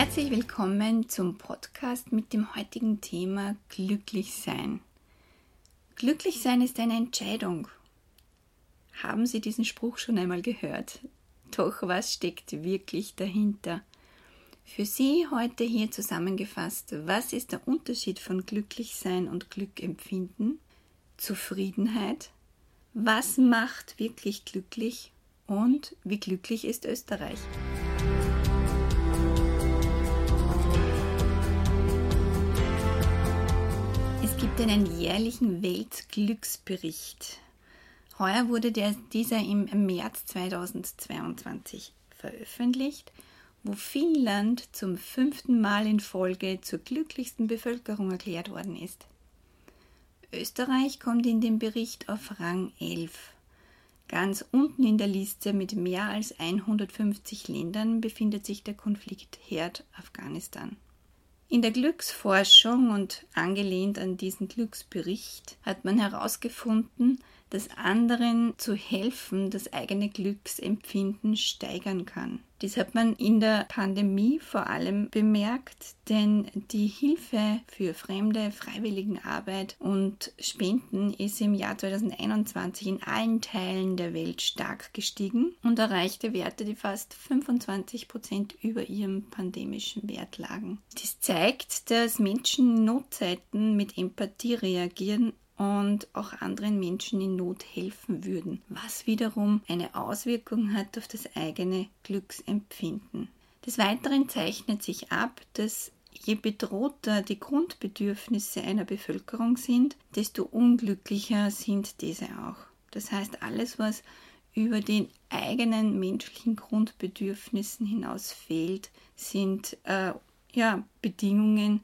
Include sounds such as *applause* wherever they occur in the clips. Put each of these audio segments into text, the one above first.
Herzlich willkommen zum Podcast mit dem heutigen Thema Glücklich sein. Glücklich sein ist eine Entscheidung. Haben Sie diesen Spruch schon einmal gehört? Doch was steckt wirklich dahinter? Für Sie heute hier zusammengefasst, was ist der Unterschied von Glücklichsein und Glückempfinden? Zufriedenheit? Was macht wirklich glücklich? Und wie glücklich ist Österreich? Gibt einen jährlichen Weltglücksbericht. Heuer wurde der, dieser im März 2022 veröffentlicht, wo Finnland zum fünften Mal in Folge zur glücklichsten Bevölkerung erklärt worden ist. Österreich kommt in dem Bericht auf Rang 11. Ganz unten in der Liste mit mehr als 150 Ländern befindet sich der Konfliktherd Afghanistan. In der Glücksforschung und angelehnt an diesen Glücksbericht hat man herausgefunden, dass anderen zu helfen das eigene Glücksempfinden steigern kann. Dies hat man in der Pandemie vor allem bemerkt, denn die Hilfe für fremde Freiwilligenarbeit und Spenden ist im Jahr 2021 in allen Teilen der Welt stark gestiegen und erreichte Werte, die fast 25 Prozent über ihrem pandemischen Wert lagen. Dies zeigt, dass Menschen in Notzeiten mit Empathie reagieren und auch anderen Menschen in Not helfen würden, was wiederum eine Auswirkung hat auf das eigene Glücksempfinden. Des Weiteren zeichnet sich ab, dass je bedrohter die Grundbedürfnisse einer Bevölkerung sind, desto unglücklicher sind diese auch. Das heißt, alles, was über den eigenen menschlichen Grundbedürfnissen hinaus fehlt, sind äh, ja, Bedingungen,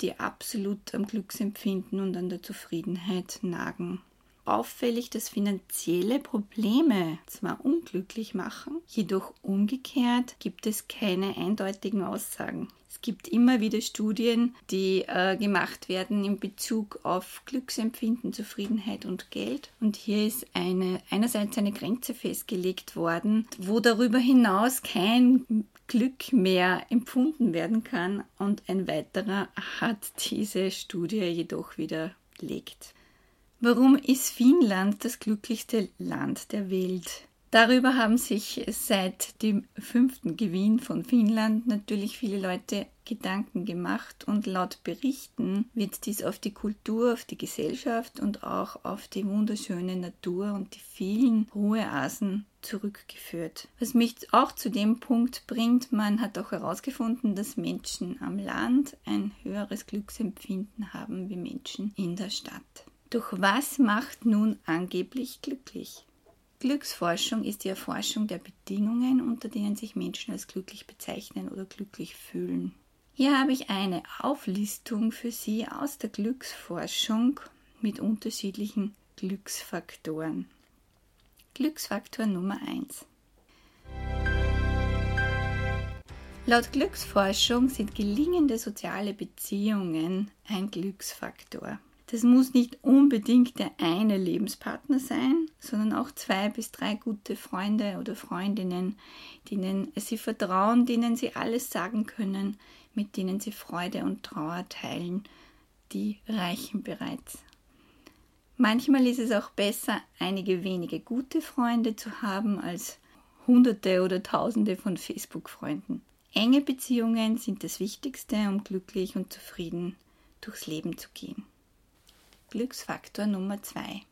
die absolut am Glücksempfinden und an der Zufriedenheit nagen. Auffällig, dass finanzielle Probleme zwar unglücklich machen, jedoch umgekehrt gibt es keine eindeutigen Aussagen. Es gibt immer wieder Studien, die äh, gemacht werden in Bezug auf Glücksempfinden, Zufriedenheit und Geld. Und hier ist eine, einerseits eine Grenze festgelegt worden, wo darüber hinaus kein Glück mehr empfunden werden kann und ein weiterer hat diese Studie jedoch widerlegt. Warum ist Finnland das glücklichste Land der Welt? Darüber haben sich seit dem fünften Gewinn von Finnland natürlich viele Leute Gedanken gemacht und laut Berichten wird dies auf die Kultur, auf die Gesellschaft und auch auf die wunderschöne Natur und die vielen Ruheasen zurückgeführt. Was mich auch zu dem Punkt bringt, man hat auch herausgefunden, dass Menschen am Land ein höheres Glücksempfinden haben wie Menschen in der Stadt. Doch was macht nun angeblich glücklich? Glücksforschung ist die Erforschung der Bedingungen, unter denen sich Menschen als glücklich bezeichnen oder glücklich fühlen. Hier habe ich eine Auflistung für Sie aus der Glücksforschung mit unterschiedlichen Glücksfaktoren. Glücksfaktor Nummer 1. Laut Glücksforschung sind gelingende soziale Beziehungen ein Glücksfaktor. Das muss nicht unbedingt der eine Lebenspartner sein, sondern auch zwei bis drei gute Freunde oder Freundinnen, denen sie vertrauen, denen sie alles sagen können, mit denen sie Freude und Trauer teilen, die reichen bereits. Manchmal ist es auch besser, einige wenige gute Freunde zu haben, als Hunderte oder Tausende von Facebook-Freunden. Enge Beziehungen sind das Wichtigste, um glücklich und zufrieden durchs Leben zu gehen. Glücksfaktor Nummer 2.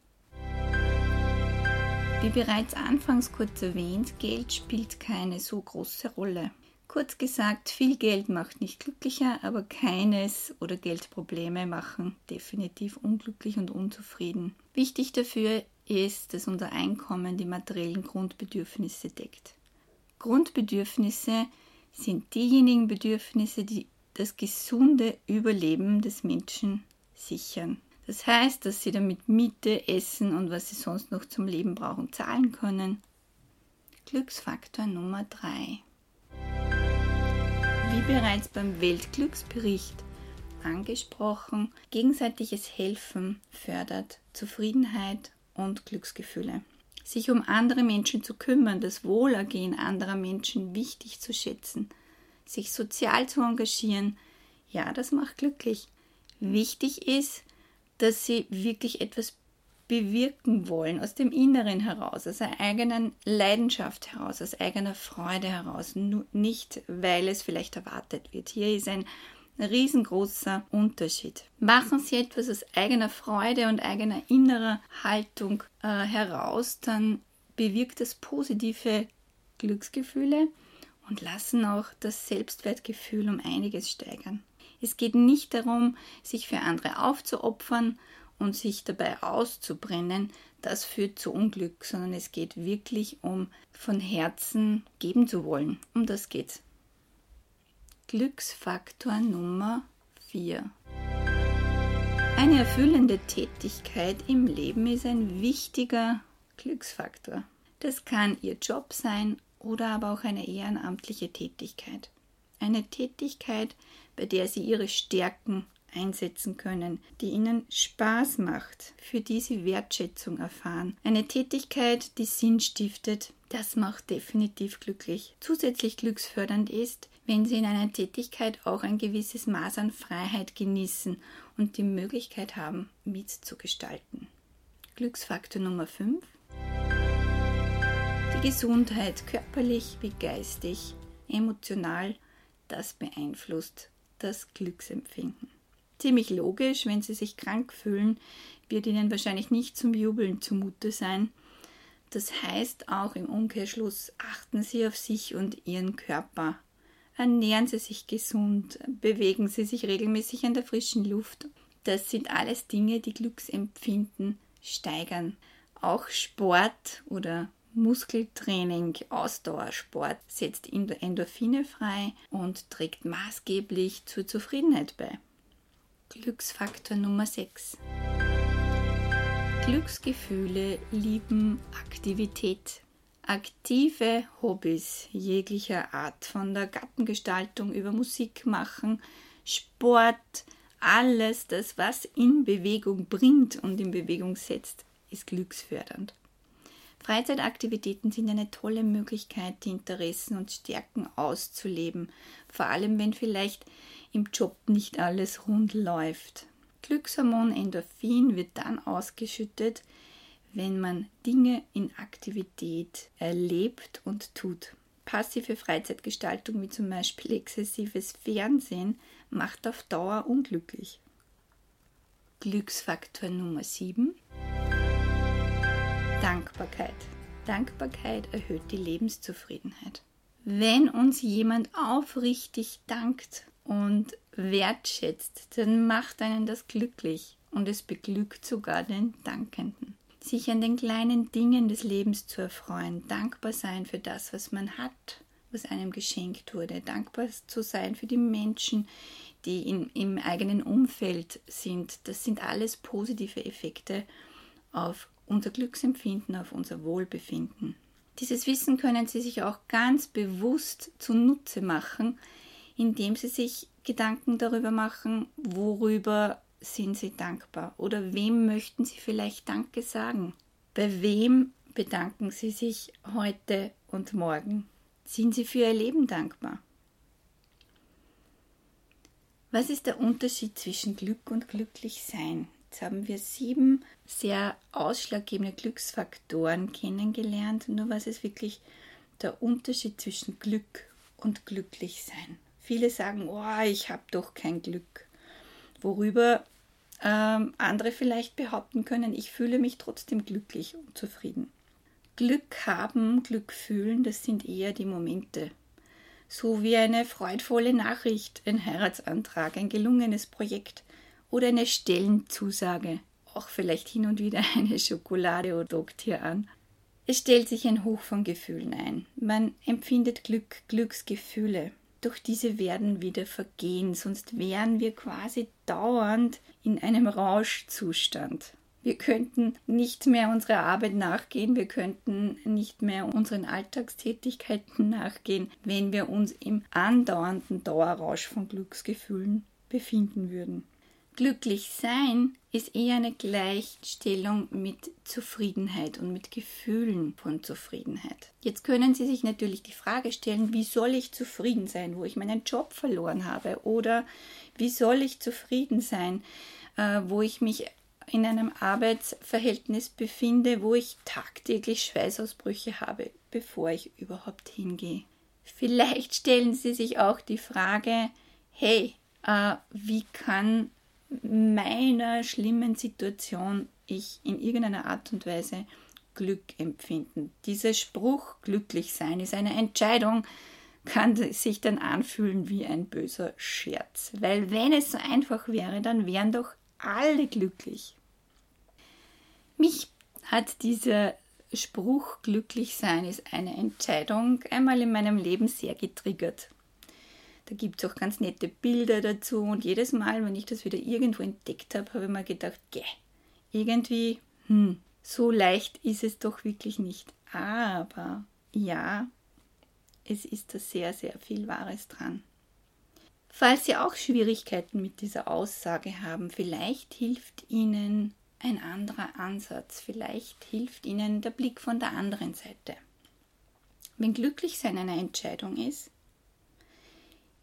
Wie bereits anfangs kurz erwähnt, Geld spielt keine so große Rolle. Kurz gesagt, viel Geld macht nicht glücklicher, aber keines oder Geldprobleme machen definitiv unglücklich und unzufrieden. Wichtig dafür ist, dass unser Einkommen die materiellen Grundbedürfnisse deckt. Grundbedürfnisse sind diejenigen Bedürfnisse, die das gesunde Überleben des Menschen sichern. Das heißt, dass sie damit Miete, Essen und was sie sonst noch zum Leben brauchen, zahlen können. Glücksfaktor Nummer 3. Wie bereits beim Weltglücksbericht angesprochen, gegenseitiges Helfen fördert Zufriedenheit und Glücksgefühle. Sich um andere Menschen zu kümmern, das Wohlergehen anderer Menschen wichtig zu schätzen, sich sozial zu engagieren, ja, das macht glücklich. Wichtig ist, dass sie wirklich etwas bewirken wollen, aus dem Inneren heraus, aus einer eigenen Leidenschaft heraus, aus eigener Freude heraus, nicht weil es vielleicht erwartet wird. Hier ist ein riesengroßer Unterschied. Machen Sie etwas aus eigener Freude und eigener innerer Haltung äh, heraus, dann bewirkt das positive Glücksgefühle und lassen auch das Selbstwertgefühl um einiges steigern. Es geht nicht darum, sich für andere aufzuopfern und sich dabei auszubrennen, das führt zu Unglück, sondern es geht wirklich um von Herzen geben zu wollen. Um das geht's. Glücksfaktor Nummer 4. Eine erfüllende Tätigkeit im Leben ist ein wichtiger Glücksfaktor. Das kann Ihr Job sein oder aber auch eine ehrenamtliche Tätigkeit. Eine Tätigkeit, bei der Sie Ihre Stärken einsetzen können, die ihnen Spaß macht, für die sie Wertschätzung erfahren. Eine Tätigkeit, die Sinn stiftet, das macht definitiv glücklich. Zusätzlich glücksfördernd ist, wenn sie in einer Tätigkeit auch ein gewisses Maß an Freiheit genießen und die Möglichkeit haben, mitzugestalten. Glücksfaktor Nummer 5. Die Gesundheit, körperlich wie geistig, emotional, das beeinflusst das Glücksempfinden ziemlich logisch, wenn sie sich krank fühlen, wird ihnen wahrscheinlich nicht zum Jubeln zumute sein. Das heißt auch im Umkehrschluss, achten Sie auf sich und Ihren Körper. Ernähren Sie sich gesund, bewegen Sie sich regelmäßig an der frischen Luft. Das sind alles Dinge, die Glücksempfinden steigern. Auch Sport oder Muskeltraining, Ausdauersport setzt Endorphine frei und trägt maßgeblich zur Zufriedenheit bei. Glücksfaktor Nummer 6. Glücksgefühle lieben Aktivität. Aktive Hobbys jeglicher Art, von der Gartengestaltung über Musik machen, Sport, alles das, was in Bewegung bringt und in Bewegung setzt, ist glücksfördernd. Freizeitaktivitäten sind eine tolle Möglichkeit, die Interessen und Stärken auszuleben, vor allem wenn vielleicht im Job nicht alles rund läuft. Glückshormon Endorphin wird dann ausgeschüttet, wenn man Dinge in Aktivität erlebt und tut. Passive Freizeitgestaltung wie zum Beispiel exzessives Fernsehen macht auf Dauer unglücklich. Glücksfaktor Nummer 7 Dankbarkeit. Dankbarkeit erhöht die Lebenszufriedenheit. Wenn uns jemand aufrichtig dankt und wertschätzt, dann macht einen das glücklich und es beglückt sogar den Dankenden. Sich an den kleinen Dingen des Lebens zu erfreuen, dankbar sein für das, was man hat, was einem geschenkt wurde, dankbar zu sein für die Menschen, die in, im eigenen Umfeld sind. Das sind alles positive Effekte auf unser Glücksempfinden, auf unser Wohlbefinden. Dieses Wissen können Sie sich auch ganz bewusst zunutze machen, indem Sie sich Gedanken darüber machen, worüber sind Sie dankbar oder wem möchten Sie vielleicht Danke sagen. Bei wem bedanken Sie sich heute und morgen? Sind Sie für Ihr Leben dankbar? Was ist der Unterschied zwischen Glück und Glücklichsein? Jetzt haben wir sieben sehr ausschlaggebende Glücksfaktoren kennengelernt. Nur was ist wirklich der Unterschied zwischen Glück und Glücklichsein? Viele sagen, oh, ich habe doch kein Glück. Worüber ähm, andere vielleicht behaupten können, ich fühle mich trotzdem glücklich und zufrieden. Glück haben, Glück fühlen, das sind eher die Momente. so wie eine freudvolle Nachricht, ein Heiratsantrag, ein gelungenes Projekt oder eine Stellenzusage, auch vielleicht hin und wieder *laughs* eine Schokolade oder dockt hier an. Es stellt sich ein Hoch von Gefühlen ein. Man empfindet Glück, Glücksgefühle. Doch diese werden wieder vergehen, sonst wären wir quasi dauernd in einem Rauschzustand. Wir könnten nicht mehr unserer Arbeit nachgehen, wir könnten nicht mehr unseren Alltagstätigkeiten nachgehen, wenn wir uns im andauernden Dauerrausch von Glücksgefühlen befinden würden. Glücklich sein ist eher eine Gleichstellung mit Zufriedenheit und mit Gefühlen von Zufriedenheit. Jetzt können Sie sich natürlich die Frage stellen, wie soll ich zufrieden sein, wo ich meinen Job verloren habe? Oder wie soll ich zufrieden sein, äh, wo ich mich in einem Arbeitsverhältnis befinde, wo ich tagtäglich Schweißausbrüche habe, bevor ich überhaupt hingehe? Vielleicht stellen Sie sich auch die Frage, hey, äh, wie kann meiner schlimmen Situation ich in irgendeiner Art und Weise Glück empfinden. Dieser Spruch glücklich sein ist eine Entscheidung, kann sich dann anfühlen wie ein böser Scherz. Weil wenn es so einfach wäre, dann wären doch alle glücklich. Mich hat dieser Spruch glücklich sein ist eine Entscheidung einmal in meinem Leben sehr getriggert. Da gibt es auch ganz nette Bilder dazu und jedes Mal, wenn ich das wieder irgendwo entdeckt habe, habe ich mir gedacht, gäh, irgendwie, hm, so leicht ist es doch wirklich nicht. Aber ja, es ist da sehr, sehr viel Wahres dran. Falls Sie auch Schwierigkeiten mit dieser Aussage haben, vielleicht hilft Ihnen ein anderer Ansatz, vielleicht hilft Ihnen der Blick von der anderen Seite. Wenn Glücklichsein eine Entscheidung ist,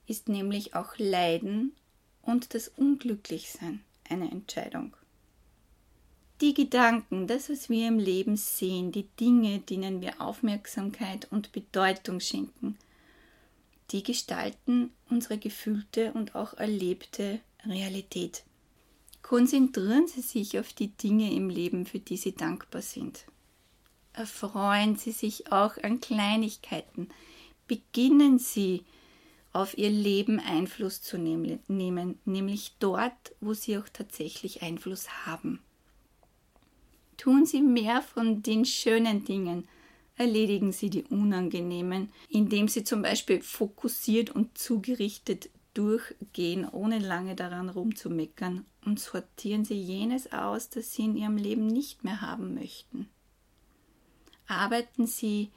ist nämlich auch Leiden und das Unglücklichsein eine Entscheidung. Die Gedanken, das, was wir im Leben sehen, die Dinge, denen wir Aufmerksamkeit und Bedeutung schenken, die gestalten unsere gefühlte und auch erlebte Realität. Konzentrieren Sie sich auf die Dinge im Leben, für die Sie dankbar sind. Erfreuen Sie sich auch an Kleinigkeiten. Beginnen Sie auf ihr Leben Einfluss zu nehmen, nämlich dort, wo sie auch tatsächlich Einfluss haben. Tun Sie mehr von den schönen Dingen, erledigen Sie die unangenehmen, indem Sie zum Beispiel fokussiert und zugerichtet durchgehen, ohne lange daran rumzumeckern, und sortieren Sie jenes aus, das Sie in Ihrem Leben nicht mehr haben möchten. Arbeiten Sie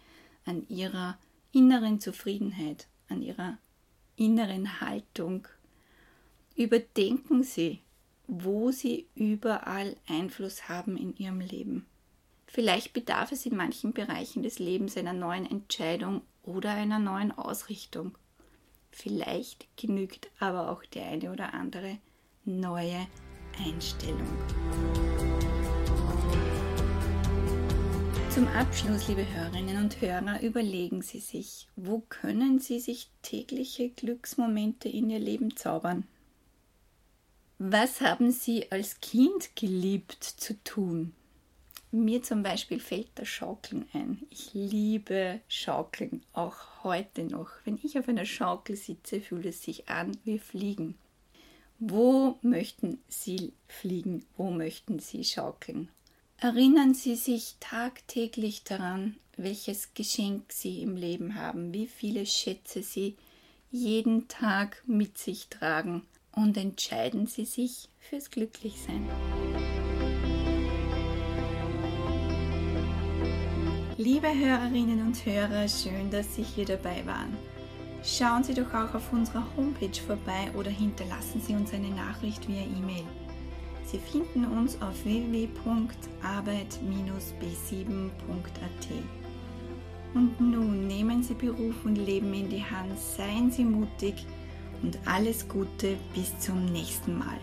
an Ihrer inneren Zufriedenheit, an Ihrer inneren Haltung. Überdenken Sie, wo Sie überall Einfluss haben in Ihrem Leben. Vielleicht bedarf es in manchen Bereichen des Lebens einer neuen Entscheidung oder einer neuen Ausrichtung. Vielleicht genügt aber auch die eine oder andere neue Einstellung. Zum Abschluss, liebe Hörerinnen und Hörer, überlegen Sie sich, wo können Sie sich tägliche Glücksmomente in Ihr Leben zaubern? Was haben Sie als Kind geliebt zu tun? Mir zum Beispiel fällt das Schaukeln ein. Ich liebe Schaukeln, auch heute noch. Wenn ich auf einer Schaukel sitze, fühlt es sich an wie Fliegen. Wo möchten Sie fliegen? Wo möchten Sie schaukeln? Erinnern Sie sich tagtäglich daran, welches Geschenk Sie im Leben haben, wie viele Schätze Sie jeden Tag mit sich tragen und entscheiden Sie sich fürs Glücklichsein. Liebe Hörerinnen und Hörer, schön, dass Sie hier dabei waren. Schauen Sie doch auch auf unserer Homepage vorbei oder hinterlassen Sie uns eine Nachricht via E-Mail. Sie finden uns auf www.arbeit-b7.at. Und nun nehmen Sie Beruf und Leben in die Hand, seien Sie mutig und alles Gute bis zum nächsten Mal.